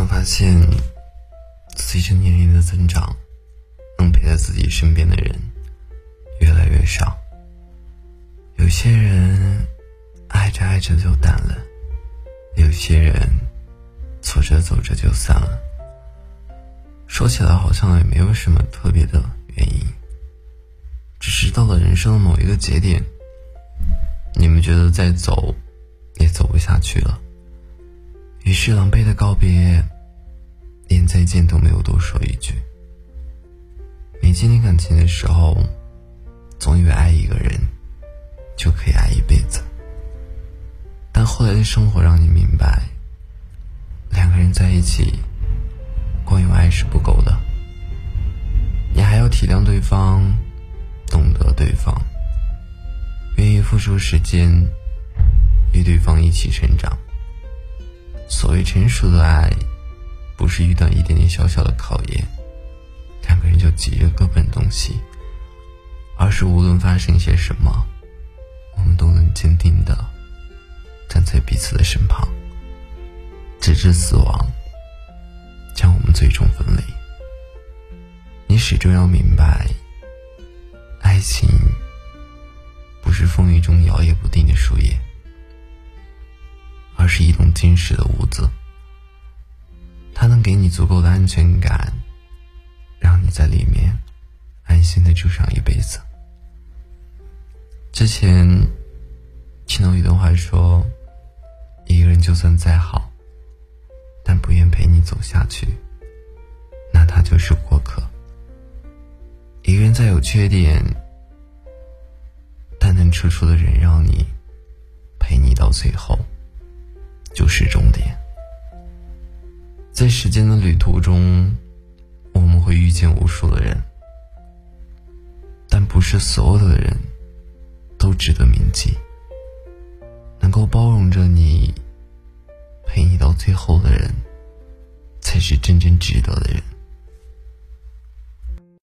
有发现，随着年龄的增长，能陪在自己身边的人越来越少。有些人爱着爱着就淡了，有些人走着走着就散了。说起来好像也没有什么特别的原因，只是到了人生的某一个节点，你们觉得再走也走不下去了。于是狼狈的告别，连再见都没有多说一句。没经历感情的时候，总以为爱一个人就可以爱一辈子，但后来的生活让你明白，两个人在一起，光有爱是不够的，你还要体谅对方，懂得对方，愿意付出时间，与对方一起成长。所谓成熟的爱，不是遇到一点点小小的考验，两个人就急着各奔东西，而是无论发生些什么，我们都能坚定的站在彼此的身旁，直至死亡将我们最终分离。你始终要明白，爱情不是风雨中摇曳不定的树叶。是一栋坚实的屋子，它能给你足够的安全感，让你在里面安心的住上一辈子。之前听到一段话说，一个人就算再好，但不愿陪你走下去，那他就是过客。一个人再有缺点，但能处处的忍让你，陪你到最后。就是终点。在时间的旅途中，我们会遇见无数的人，但不是所有的人都值得铭记。能够包容着你、陪你到最后的人，才是真正值得的人。